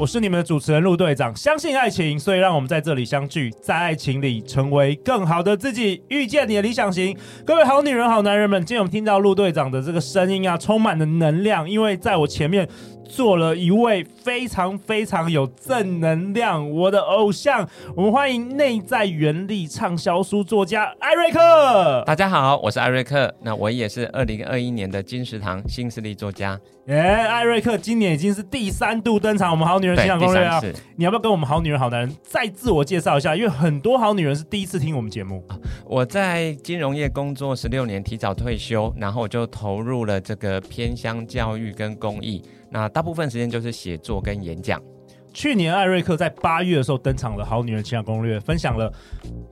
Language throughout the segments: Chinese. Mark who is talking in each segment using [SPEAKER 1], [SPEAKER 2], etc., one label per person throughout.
[SPEAKER 1] 我是你们的主持人陆队长。相信爱情，所以让我们在这里相聚，在爱情里成为更好的自己，遇见你的理想型。各位好女人、好男人们，今天我们听到陆队长的这个声音啊，充满了能量，因为在我前面。做了一位非常非常有正能量，我的偶像，我们欢迎内在原力畅销书作家艾瑞克。
[SPEAKER 2] 大家好，我是艾瑞克，那我也是二零二一年的金石堂新势力作家。
[SPEAKER 1] 哎，艾瑞克今年已经是第三度登场，我们好女人情场攻略啊，你要不要跟我们好女人、好男人再自我介绍一下？因为很多好女人是第一次听我们节目。
[SPEAKER 2] 我在金融业工作十六年，提早退休，然后我就投入了这个偏乡教育跟公益。那大部分时间就是写作跟演讲。
[SPEAKER 1] 去年艾瑞克在八月的时候登场了《好女人情感攻略》，分享了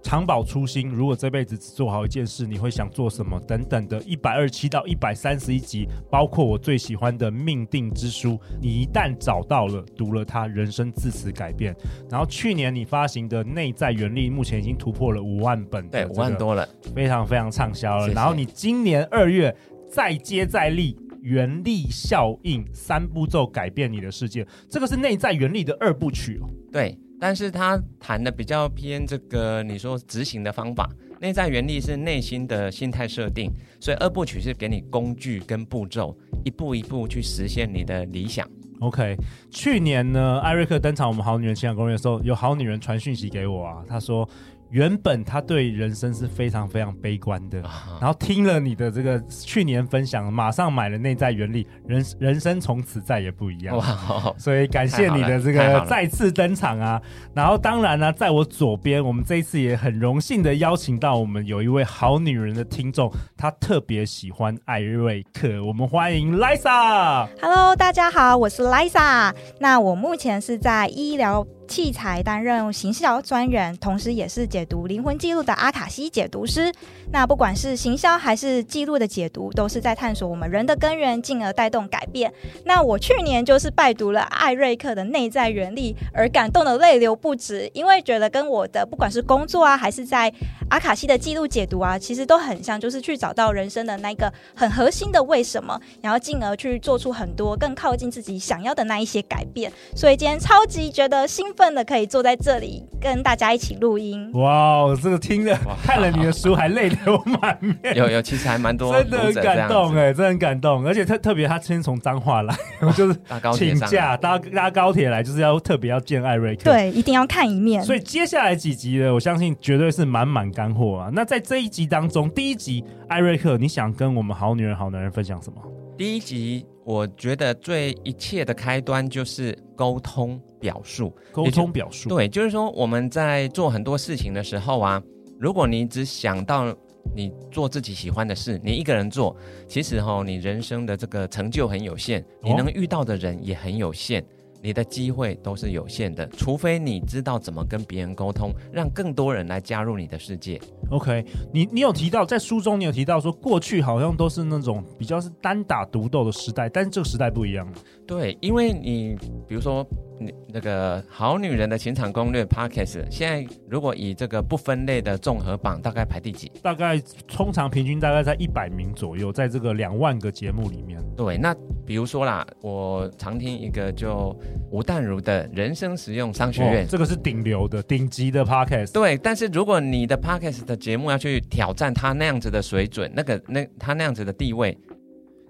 [SPEAKER 1] 长保初心，如果这辈子只做好一件事，你会想做什么等等的一百二十七到一百三十一集，包括我最喜欢的《命定之书》，你一旦找到了，读了它，人生自此改变。然后去年你发行的《内在原力》，目前已经突破了五万本，
[SPEAKER 2] 对，五万多了，
[SPEAKER 1] 非常非常畅销了。然后你今年二月再接再厉。原力效应三步骤改变你的世界，这个是内在原力的二部曲哦。
[SPEAKER 2] 对，但是他谈的比较偏这个，你说执行的方法，内在原力是内心的心态设定，所以二部曲是给你工具跟步骤，一步一步去实现你的理想。
[SPEAKER 1] OK，去年呢，艾瑞克登场我们好女人情感公园的时候，有好女人传讯息给我啊，她说。原本他对人生是非常非常悲观的，然后听了你的这个去年分享，马上买了内在原理，人人生从此再也不一样。哇，所以感谢你的这个再次登场啊！然后当然呢，在我左边，我们这一次也很荣幸的邀请到我们有一位好女人的听众，她特别喜欢艾瑞克，我们欢迎 Lisa。
[SPEAKER 3] Hello，大家好，我是 Lisa。那我目前是在医疗。器材担任行销专员，同时也是解读灵魂记录的阿卡西解读师。那不管是行销还是记录的解读，都是在探索我们人的根源，进而带动改变。那我去年就是拜读了艾瑞克的内在原力，而感动的泪流不止，因为觉得跟我的不管是工作啊，还是在阿卡西的记录解读啊，其实都很像，就是去找到人生的那个很核心的为什么，然后进而去做出很多更靠近自己想要的那一些改变。所以今天超级觉得兴奋的可以坐在这里跟大家一起录音。
[SPEAKER 1] 哇，这个听了看了你的书还泪流满面。
[SPEAKER 2] 有有，其实还蛮多，
[SPEAKER 1] 真的很感动哎，真的很感动。而且特特别，他先从彰化来，就是请假搭搭高铁来，就是要特别要见艾瑞克。
[SPEAKER 3] 对，一定要看一面。
[SPEAKER 1] 所以接下来几集呢，我相信绝对是满满干货啊。那在这一集当中，第一集艾瑞克，你想跟我们好女人好男人分享什么？
[SPEAKER 2] 第一集，我觉得最一切的开端就是沟通表述。
[SPEAKER 1] 沟通表述，
[SPEAKER 2] 对，就是说我们在做很多事情的时候啊，如果你只想到你做自己喜欢的事，你一个人做，其实哈，你人生的这个成就很有限，你能遇到的人也很有限。哦你的机会都是有限的，除非你知道怎么跟别人沟通，让更多人来加入你的世界。
[SPEAKER 1] OK，你你有提到在书中，你有提到说过去好像都是那种比较是单打独斗的时代，但是这个时代不一样了。
[SPEAKER 2] 对，因为你比如说。你那个好女人的情场攻略 Podcast，现在如果以这个不分类的综合榜，大概排第几？
[SPEAKER 1] 大概通常平均大概在一百名左右，在这个两万个节目里面。
[SPEAKER 2] 对，那比如说啦，我常听一个就吴淡如的人生实用商学院，
[SPEAKER 1] 哦，这个是顶流的顶级的 Podcast。
[SPEAKER 2] 对，但是如果你的 Podcast 的节目要去挑战他那样子的水准，那个那他那样子的地位。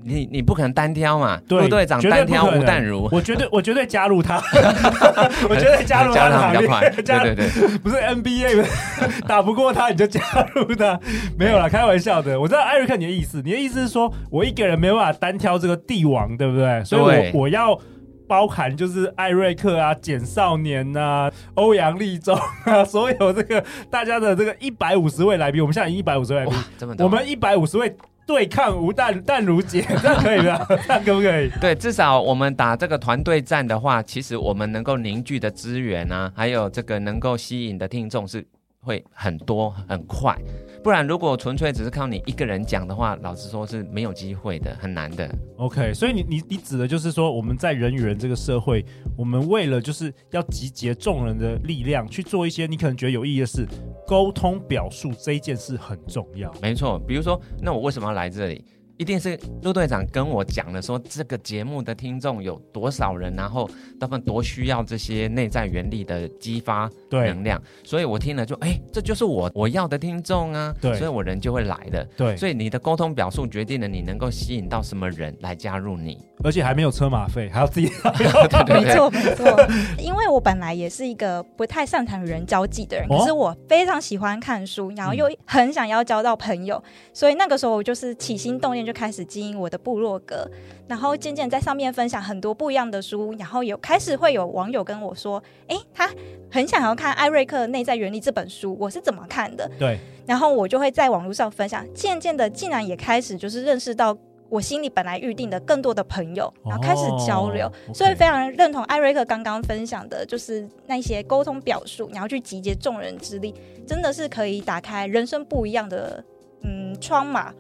[SPEAKER 2] 你你不可能单挑嘛？对，陆队长单挑吴淡如，
[SPEAKER 1] 我绝对 我绝对加入他，我绝对加入他的行列。对对对，不是 NBA 打不过他你就加入他，没有啦，开玩笑的。我知道艾瑞克你的意思，你的意思是说我一个人没办法单挑这个帝王，对不对？所以我我要包含就是艾瑞克啊、简少年啊、欧阳立中啊，所有这个大家的这个一百五十位来宾，我们现在已经一百五十位来宾，我们一百五十位。对抗吴淡淡如姐，这样可以吗？这可不可以？
[SPEAKER 2] 对，至少我们打这个团队战的话，其实我们能够凝聚的资源啊，还有这个能够吸引的听众是会很多很快。不然如果纯粹只是靠你一个人讲的话，老实说是没有机会的，很难的。
[SPEAKER 1] OK，所以你你你指的就是说，我们在人与人这个社会，我们为了就是要集结众人的力量去做一些你可能觉得有意义的事，沟通表述这一件事很重要。
[SPEAKER 2] 没错，比如说，那我为什么要来这里？一定是陆队长跟我讲了，说这个节目的听众有多少人，然后他们多需要这些内在原力的激发能量，所以我听了就哎，这就是我我要的听众啊，对，所以我人就会来的，对，所以你的沟通表述决定了你能够吸引到什么人来加入你，
[SPEAKER 1] 而且还没有车马费，还要自己，
[SPEAKER 3] 对对对，没错没错，因为我本来也是一个不太擅长与人交际的人，可是我非常喜欢看书，然后又很想要交到朋友，所以那个时候我就是起心动念。就开始经营我的部落格，然后渐渐在上面分享很多不一样的书，然后有开始会有网友跟我说：“哎，他很想要看艾瑞克《内在原理》这本书，我是怎么看的？”
[SPEAKER 1] 对，
[SPEAKER 3] 然后我就会在网络上分享，渐渐的竟然也开始就是认识到我心里本来预定的更多的朋友，然后开始交流，所以非常认同艾瑞克刚刚分享的，就是那些沟通表述，然后去集结众人之力，真的是可以打开人生不一样的嗯窗嘛。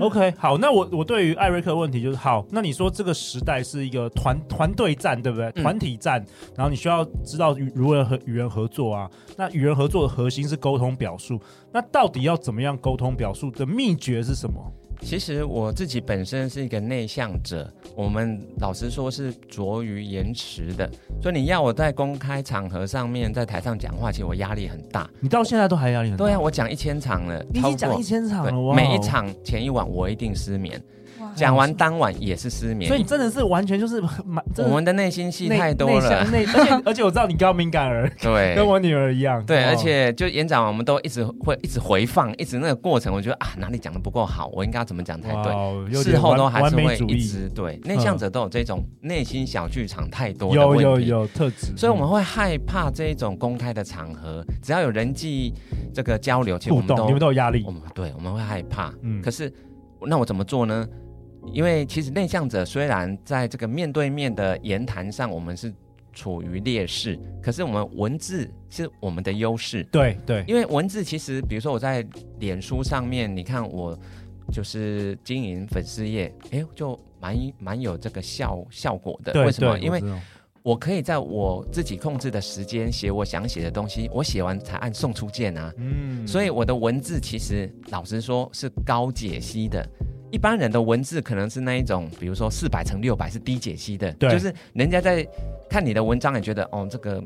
[SPEAKER 1] OK，好，那我我对于艾瑞克的问题就是，好，那你说这个时代是一个团团队战，对不对？团体战，然后你需要知道与如何和与人合作啊。那与人合作的核心是沟通表述，那到底要怎么样沟通表述的秘诀是什么？
[SPEAKER 2] 其实我自己本身是一个内向者，我们老实说是拙于言辞的，所以你要我在公开场合上面在台上讲话，其实我压力很大。
[SPEAKER 1] 你到现在都还压力很大？
[SPEAKER 2] 对啊，我讲一千场了，
[SPEAKER 1] 你已经讲一千场了，
[SPEAKER 2] 每一场前一晚我一定失眠。讲完当晚也是失眠，
[SPEAKER 1] 所以你真的是完全就是蛮
[SPEAKER 2] 我们的内心戏太多了，
[SPEAKER 1] 内 而且而且我知道你高敏感儿，
[SPEAKER 2] 对，
[SPEAKER 1] 跟我女儿一样，
[SPEAKER 2] 对，而且就演讲我们都一直会一直回放，一直那个过程，我觉得啊哪里讲的不够好，我应该要怎么讲才对，事后都还是会一直对，内向者都有这种内心小剧场太多的问题，
[SPEAKER 1] 有有有特质，
[SPEAKER 2] 所以我们会害怕这一种公开的场合，只要有人际这个交流，其实我们都
[SPEAKER 1] 你们都有压力，
[SPEAKER 2] 我们对我们会害怕，嗯，可是那我怎么做呢？因为其实内向者虽然在这个面对面的言谈上，我们是处于劣势，可是我们文字是我们的优势。
[SPEAKER 1] 对对，
[SPEAKER 2] 因为文字其实，比如说我在脸书上面，你看我就是经营粉丝页，哎，就蛮蛮有这个效效果的。为什么？因为我可以在我自己控制的时间写我想写的东西，我写完才按送出键啊。嗯，所以我的文字其实老实说是高解析的。一般人的文字可能是那一种，比如说四百乘六百是低解析的，对，就是人家在看你的文章也觉得哦这个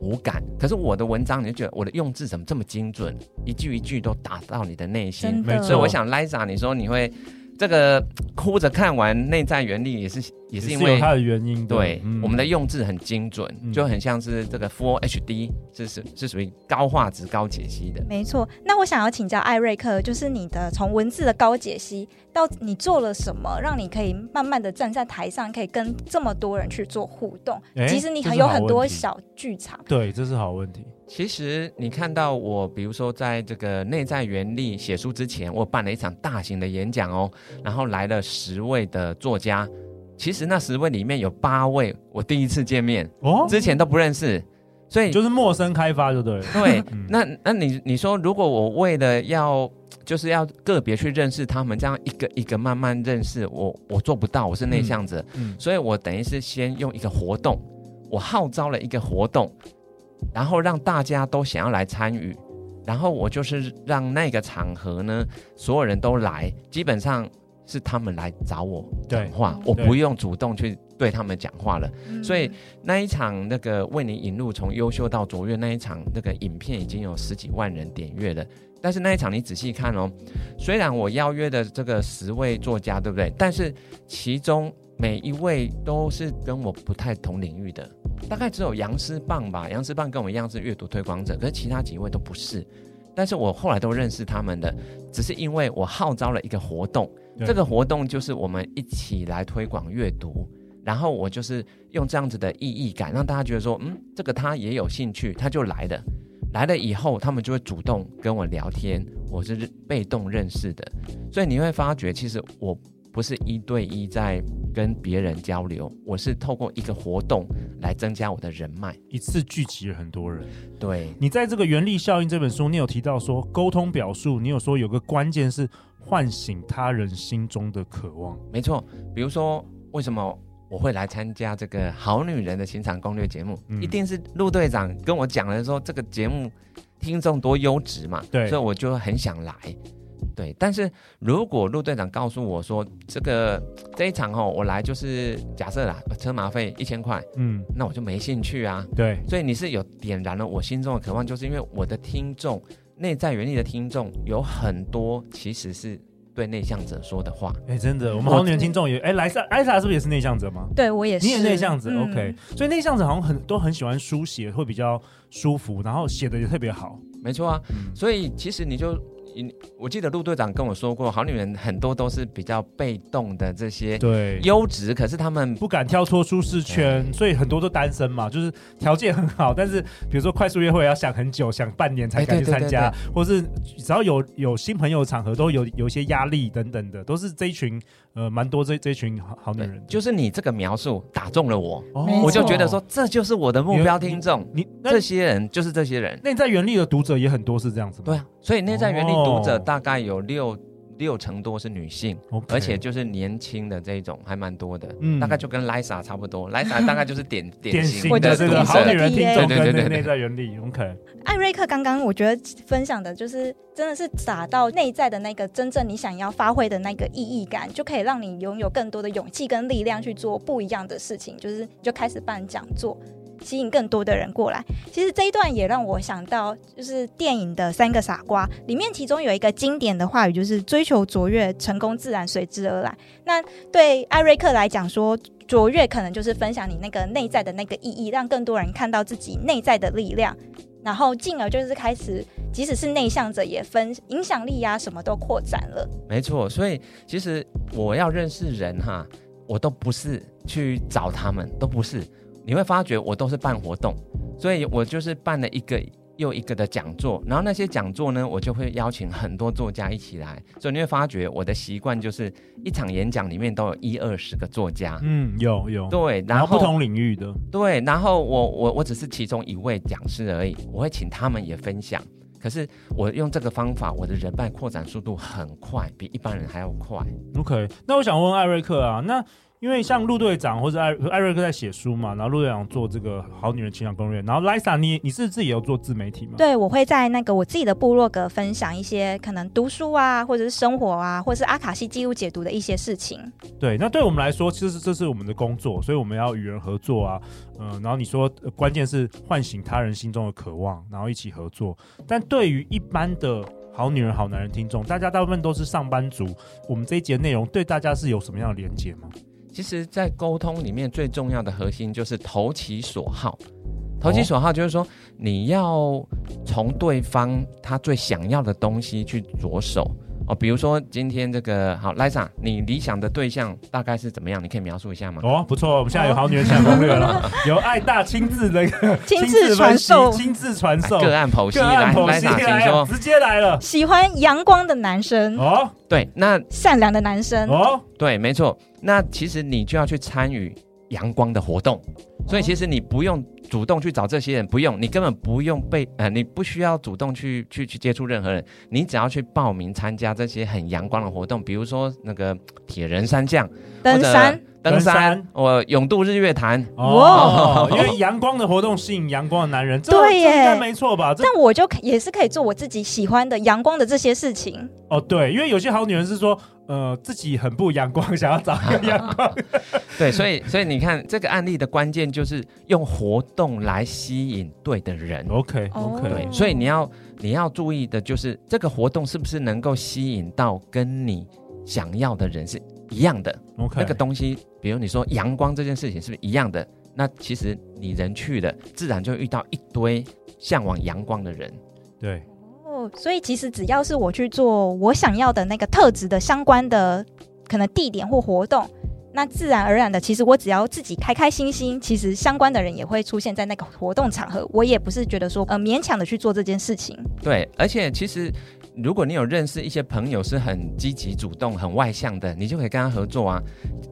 [SPEAKER 2] 无感，可是我的文章你就觉得我的用字怎么这么精准，一句一句都打到你的内心，
[SPEAKER 3] 没错。
[SPEAKER 2] 所以我想 Liza，你说你会。这个哭着看完内在原理也是也是因为
[SPEAKER 1] 有它的原因，
[SPEAKER 2] 对，嗯、我们的用字很精准，嗯、就很像是这个 Full HD，是是是属于高画质、高解析的。
[SPEAKER 3] 没错，那我想要请教艾瑞克，就是你的从文字的高解析到你做了什么，让你可以慢慢的站在台上，可以跟这么多人去做互动？其实你还有很多小剧场。
[SPEAKER 1] 对，这是好问题。
[SPEAKER 2] 其实你看到我，比如说在这个内在原力写书之前，我办了一场大型的演讲哦，然后来了十位的作家。其实那十位里面有八位我第一次见面哦，之前都不认识，所以
[SPEAKER 1] 就是陌生开发就对了。
[SPEAKER 2] 对，那那你你说，如果我为了要就是要个别去认识他们，这样一个一个慢慢认识，我我做不到，我是内向者，嗯，所以我等于是先用一个活动，我号召了一个活动。然后让大家都想要来参与，然后我就是让那个场合呢，所有人都来，基本上是他们来找我讲话，我不用主动去对他们讲话了。所以那一场那个为你引路从优秀到卓越那一场那个影片已经有十几万人点阅了。但是那一场你仔细看哦，虽然我邀约的这个十位作家，对不对？但是其中每一位都是跟我不太同领域的。大概只有杨思棒吧，杨思棒跟我一样是阅读推广者，可是其他几位都不是。但是我后来都认识他们的，只是因为我号召了一个活动，对这个活动就是我们一起来推广阅读，然后我就是用这样子的意义感，让大家觉得说，嗯，这个他也有兴趣，他就来了。来了以后，他们就会主动跟我聊天，我是被动认识的，所以你会发觉，其实我。不是一对一在跟别人交流，我是透过一个活动来增加我的人脉，
[SPEAKER 1] 一次聚集了很多人。
[SPEAKER 2] 对，
[SPEAKER 1] 你在这个《原力效应》这本书，你有提到说沟通表述，你有说有个关键是唤醒他人心中的渴望。
[SPEAKER 2] 没错，比如说为什么我会来参加这个《好女人的情场攻略》节目，嗯、一定是陆队长跟我讲了说这个节目听众多优质嘛，
[SPEAKER 1] 对，
[SPEAKER 2] 所以我就很想来。对，但是如果陆队长告诉我说这个这一场哦，我来就是假设啦，车马费一千块，嗯，那我就没兴趣啊。
[SPEAKER 1] 对，
[SPEAKER 2] 所以你是有点燃了我心中的渴望，就是因为我的听众内在原力的听众有很多，其实是对内向者说的话。
[SPEAKER 1] 哎，真的，我们好女人听众也哎，莱萨，艾萨是不是也是内向者吗？
[SPEAKER 3] 对，我也是，
[SPEAKER 1] 你也内向者、嗯、，OK。所以内向者好像很都很喜欢书写，会比较舒服，然后写的也特别好。
[SPEAKER 2] 没错啊，嗯、所以其实你就。我记得陆队长跟我说过，好女人很多都是比较被动的这些对优质，可是他们
[SPEAKER 1] 不敢跳脱舒适圈，所以很多都单身嘛，就是条件很好，但是比如说快速约会要想很久，想半年才敢去参加，或是只要有有新朋友场合都有有一些压力等等的，都是这一群呃蛮多这这一群好好女人。
[SPEAKER 2] 就是你这个描述打中了我，哦、我就觉得说这就是我的目标听众，你，你，你这些人就是这些人。
[SPEAKER 1] 那你在原力的读者也很多是这样子吗？
[SPEAKER 2] 对啊，所以内在原力。读者大概有六六成多是女性，Okay. 而且就是年轻的这种还蛮多的，嗯，大概就跟 Lisa 差不多，，Lisa 大概就是典典型的这个
[SPEAKER 1] 好女人听众，
[SPEAKER 2] 对对对，
[SPEAKER 1] 内在原力，OK。
[SPEAKER 3] 艾瑞克刚刚我觉得分享的就是真的是打到内在的那个真正你想要发挥的那个意义感，就可以让你拥有更多的勇气跟力量去做不一样的事情，就是就开始办讲座。吸引更多的人过来。其实这一段也让我想到，就是电影的《三个傻瓜》里面，其中有一个经典的话语，就是“追求卓越，成功自然随之而来”。那对艾瑞克来讲说，卓越可能就是分享你那个内在的那个意义，让更多人看到自己内在的力量，然后进而就是开始，即使是内向者也分影响力呀、什么都扩展了。
[SPEAKER 2] 没错，所以其实我要认识人哈，我都不是去找他们，都不是。你会发觉我都是办活动，所以我就是办了一个又一个的讲座，然后那些讲座呢，我就会邀请很多作家一起来，所以你会发觉我的习惯就是一场演讲里面都有一二十个作家，
[SPEAKER 1] 嗯，有有，
[SPEAKER 2] 对，
[SPEAKER 1] 然后，然后不同领域的，
[SPEAKER 2] 对，然后我我我只是其中一位讲师而已，我会请他们也分享，可是我用这个方法，我的人脉扩展速度很快，比一般人还要快。
[SPEAKER 1] OK，那我想问艾瑞克啊，那。因为像陆队长或者艾艾瑞克在写书嘛，然后陆队长做这个好女人情感攻略，然后 Lisa 你你是自己有做自媒体吗？
[SPEAKER 3] 对，我会在那个我自己的部落格分享一些可能读书啊，或者是生活啊，或者是阿卡西记录解读的一些事情。
[SPEAKER 1] 对，那对我们来说，其实这是我们的工作，所以我们要与人合作啊，嗯、呃，然后你说、呃、关键是唤醒他人心中的渴望，然后一起合作。但对于一般的好女人、好男人听众，大家大部分都是上班族，我们这一节内容对大家是有什么样的连接吗？
[SPEAKER 2] 其实，在沟通里面最重要的核心就是投其所好。投其所好就是说，你要从对方他最想要的东西去着手。哦，比如说今天这个好，莱莎，你理想的对象大概是怎么样？你可以描述一下吗？
[SPEAKER 1] 哦，不错，我们现在有好女人攻略了，有爱大亲自那个
[SPEAKER 3] 亲自传授，
[SPEAKER 1] 亲自传授。
[SPEAKER 2] 个案剖析，来，莱莎，请说，
[SPEAKER 1] 直接来了。
[SPEAKER 3] 喜欢阳光的男生。
[SPEAKER 2] 哦，对，那
[SPEAKER 3] 善良的男生。
[SPEAKER 2] 哦，对，没错。那其实你就要去参与阳光的活动，所以其实你不用。主动去找这些人不用，你根本不用被呃，你不需要主动去去去接触任何人，你只要去报名参加这些很阳光的活动，比如说那个铁人三项、
[SPEAKER 3] 登山、
[SPEAKER 2] 登山，我泳渡日月潭
[SPEAKER 1] 哦，因为阳光的活动吸引阳光的男人，
[SPEAKER 3] 对耶，
[SPEAKER 1] 应该没错吧？
[SPEAKER 3] 但我就也是可以做我自己喜欢的阳光的这些事情
[SPEAKER 1] 哦，对，因为有些好女人是说。呃，自己很不阳光，想要找一个阳光。
[SPEAKER 2] 对，所以所以你看这个案例的关键就是用活动来吸引对的人。
[SPEAKER 1] OK OK，
[SPEAKER 2] 对，所以你要你要注意的就是这个活动是不是能够吸引到跟你想要的人是一样的。
[SPEAKER 1] OK，
[SPEAKER 2] 那个东西，比如你说阳光这件事情是不是一样的？那其实你人去了，自然就遇到一堆向往阳光的人。
[SPEAKER 1] 对。
[SPEAKER 3] 哦所以其实只要是我去做我想要的那个特质的相关的可能地点或活动，那自然而然的，其实我只要自己开开心心，其实相关的人也会出现在那个活动场合。我也不是觉得说呃勉强的去做这件事情。
[SPEAKER 2] 对，而且其实如果你有认识一些朋友是很积极主动、很外向的，你就可以跟他合作啊。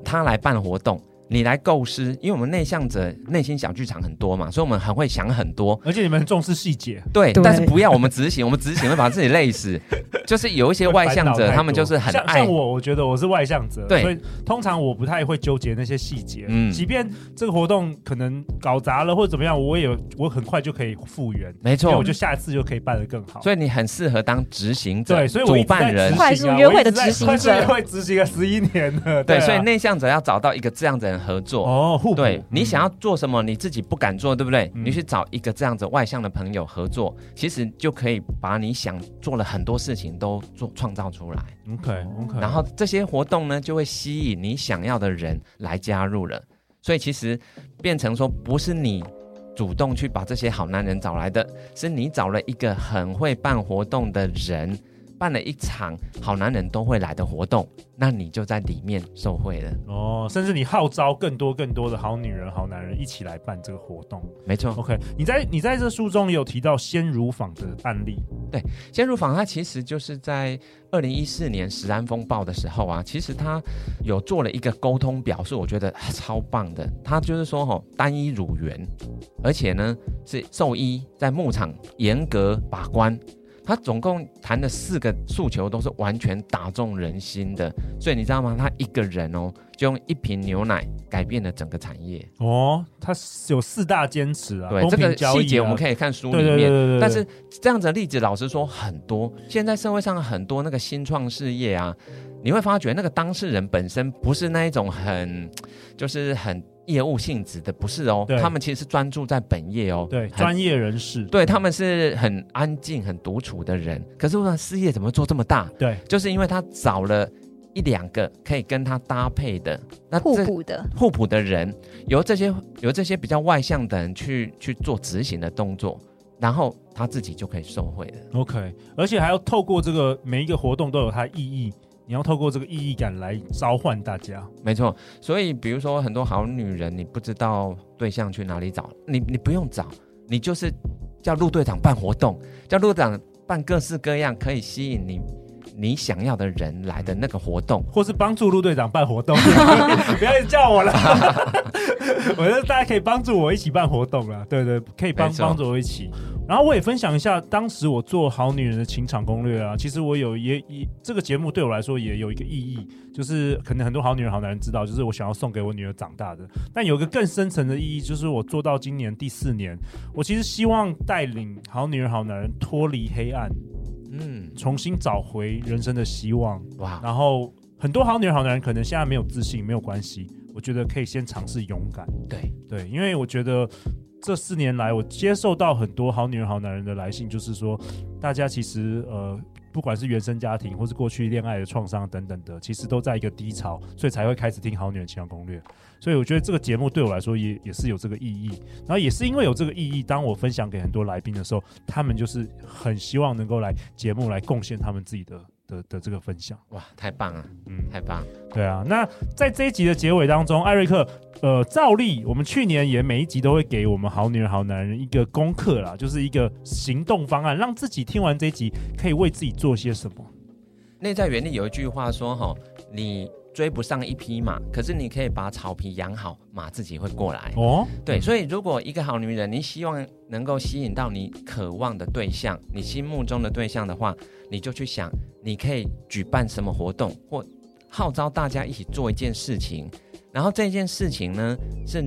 [SPEAKER 2] 他来办活动，你来构思，因为我们内向者内心小剧场很多嘛，所以我们很会想很多，
[SPEAKER 1] 而且你们很重视细节。
[SPEAKER 2] 对，对，但是不要我们执行，我们执行会把自己累死。就是有一些外向者，他们就是很爱
[SPEAKER 1] 像，像我，我觉得我是外向者，
[SPEAKER 2] 对，
[SPEAKER 1] 所以通常我不太会纠结那些细节。嗯，即便这个活动可能搞砸了或者怎么样，我也我很快就可以复原。
[SPEAKER 2] 没错，
[SPEAKER 1] 我就下一次就可以办得更好。
[SPEAKER 2] 所以你很适合当执行者，
[SPEAKER 1] 对，所以我
[SPEAKER 2] 主办人，
[SPEAKER 3] 快速约会的执行者，
[SPEAKER 1] 会执行了十一年了。
[SPEAKER 2] 对，所以内向者要找到一个这样子的人合作
[SPEAKER 1] 哦。
[SPEAKER 2] 对，你想要做什么，你自己不敢做，对不对？你去找一个这样子外向的朋友合作，其实就可以把你想做了很多事情都做创造出来。
[SPEAKER 1] OK OK，
[SPEAKER 2] 然后这些活动呢，就会吸引你想要的人来加入了。所以其实变成说，不是你主动去把这些好男人找来的，是你找了一个很会办活动的人。办了一场好男人都会来的活动，那你就在里面受惠了
[SPEAKER 1] 哦。甚至你号召更多更多的好女人、好男人一起来办这个活动，
[SPEAKER 2] 没错。
[SPEAKER 1] OK，你在你在这书中有提到鲜乳坊的案例，
[SPEAKER 2] 对，鲜乳坊它其实就是在二零一四年食安风暴的时候啊，其实它有做了一个沟通表述，我觉得超棒的。它就是说吼，单一乳源，而且呢是兽医在牧场严格把关。他总共谈的四个诉求都是完全打中人心的，所以你知道吗？他一个人哦，就用一瓶牛奶改变了整个产业
[SPEAKER 1] 哦。他有四大坚持啊，
[SPEAKER 2] 对，
[SPEAKER 1] 啊、
[SPEAKER 2] 这个细节我们可以看书里面。对对对对对，但是这样子的例子，老实说很多。现在社会上很多那个新创事业啊，你会发觉那个当事人本身不是那一种很，就是很。业务性质的不是哦，他们其实是专注在本业哦，
[SPEAKER 1] 对，专业人士，
[SPEAKER 2] 对，他们是很安静、很独处的人。可是，我事业怎么做这么大？
[SPEAKER 1] 对，
[SPEAKER 2] 就是因为他找了一两个可以跟他搭配的，
[SPEAKER 3] 那互补的
[SPEAKER 2] 互补的人，由这些由这些比较外向的人去去做执行的动作，然后他自己就可以受惠了。
[SPEAKER 1] OK，而且还要透过这个每一个活动都有它意义。你要透过这个意义感来召唤大家，
[SPEAKER 2] 没错。所以，比如说很多好女人，你不知道对象去哪里找，你你不用找，你就是叫陆队长办活动，叫陆队长办各式各样可以吸引你你想要的人来的那个活动，
[SPEAKER 1] 或是帮助陆队长办活动，不要叫我了。我觉得大家可以帮助我一起办活动了，对对，可以帮帮助我一起。然后我也分享一下，当时我做好女人的情场攻略啊，其实我有也也这个节目对我来说也有一个意义，就是可能很多好女人好男人知道，就是我想要送给我女儿长大的。但有一个更深层的意义，就是我做到今年第四年，我其实希望带领好女人好男人脱离黑暗，嗯，重新找回人生的希望。哇！然后很多好女人好男人可能现在没有自信，没有关系，我觉得可以先尝试勇敢。
[SPEAKER 2] 对
[SPEAKER 1] 对，因为我觉得。这四年来，我接受到很多好女人、好男人的来信，就是说，大家其实呃，不管是原生家庭，或是过去恋爱的创伤等等的，其实都在一个低潮，所以才会开始听《好女人情感攻略》。所以我觉得这个节目对我来说也也是有这个意义。然后也是因为有这个意义，当我分享给很多来宾的时候，他们就是很希望能够来节目来贡献他们自己的。的的这个分享，
[SPEAKER 2] 哇，太棒了，嗯，太棒，
[SPEAKER 1] 对啊。那在这一集的结尾当中，艾瑞克，呃，照例我们去年也每一集都会给我们好女人好男人一个功课啦，就是一个行动方案，让自己听完这一集可以为自己做些什么。
[SPEAKER 2] 内在原理有一句话说，哈，你。追不上一匹马，可是你可以把草皮养好，马自己会过来。哦，对，所以如果一个好女人，你希望能够吸引到你渴望的对象，你心目中的对象的话，你就去想，你可以举办什么活动，或号召大家一起做一件事情，然后这件事情呢是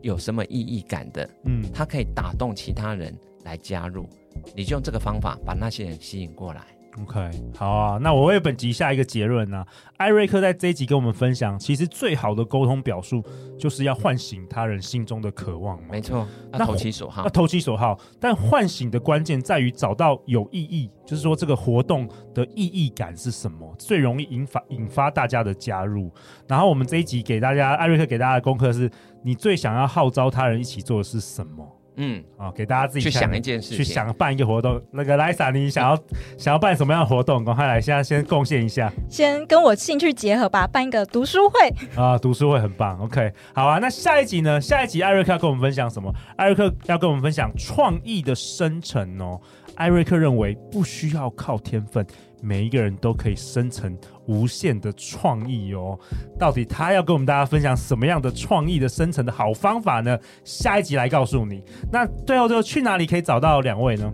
[SPEAKER 2] 有什么意义感的？嗯，它可以打动其他人来加入，你就用这个方法把那些人吸引过来。
[SPEAKER 1] OK，好啊，那我为本集下一个结论呢、啊。艾瑞克在这一集跟我们分享，其实最好的沟通表述就是要唤醒他人心中的渴望。
[SPEAKER 2] 没错，那投其所好，
[SPEAKER 1] 那投其所好。但唤醒的关键在于找到有意义，就是说这个活动的意义感是什么，最容易引发引发大家的加入。然后我们这一集给大家，艾瑞克给大家的功课是：你最想要号召他人一起做的是什么？嗯，啊，给大家自己
[SPEAKER 2] 去想一件事情，
[SPEAKER 1] 去想办一个活动。那个莱莎，你想要 想要办什么样的活动？赶快来，现在先贡献一下。
[SPEAKER 3] 先跟我兴趣结合吧，办一个读书会
[SPEAKER 1] 啊，读书会很棒。OK，好啊。那下一集呢？下一集艾瑞克要跟我们分享什么？艾瑞克要跟我们分享创意的生成哦。艾瑞克认为不需要靠天分，每一个人都可以生成无限的创意哦。到底他要跟我们大家分享什么样的创意的生成的好方法呢？下一集来告诉你。那最后就去哪里可以找到两位呢？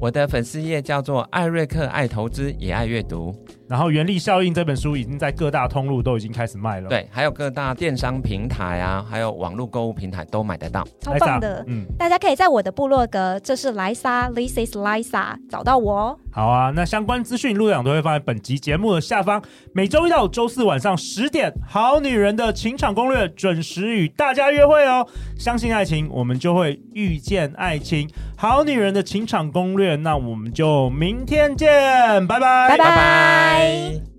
[SPEAKER 2] 我的粉丝页叫做艾瑞克爱投资也爱阅读，
[SPEAKER 1] 然后《原力效应》这本书已经在各大通路都已经开始卖了，
[SPEAKER 2] 对，还有各大电商平台啊，还有网络购物平台都买得到，
[SPEAKER 3] 超棒的，嗯，大家可以在我的部落格，这是莱莎，This is Liza，找到我哦。
[SPEAKER 1] 好啊，那相关资讯陆队长都会放在本集节目的下方。每周一到周四晚上十点，《好女人的情场攻略》准时与大家约会哦。相信爱情，我们就会遇见爱情。《好女人的情场攻略》，那我们就明天见，拜拜拜，
[SPEAKER 3] 拜拜。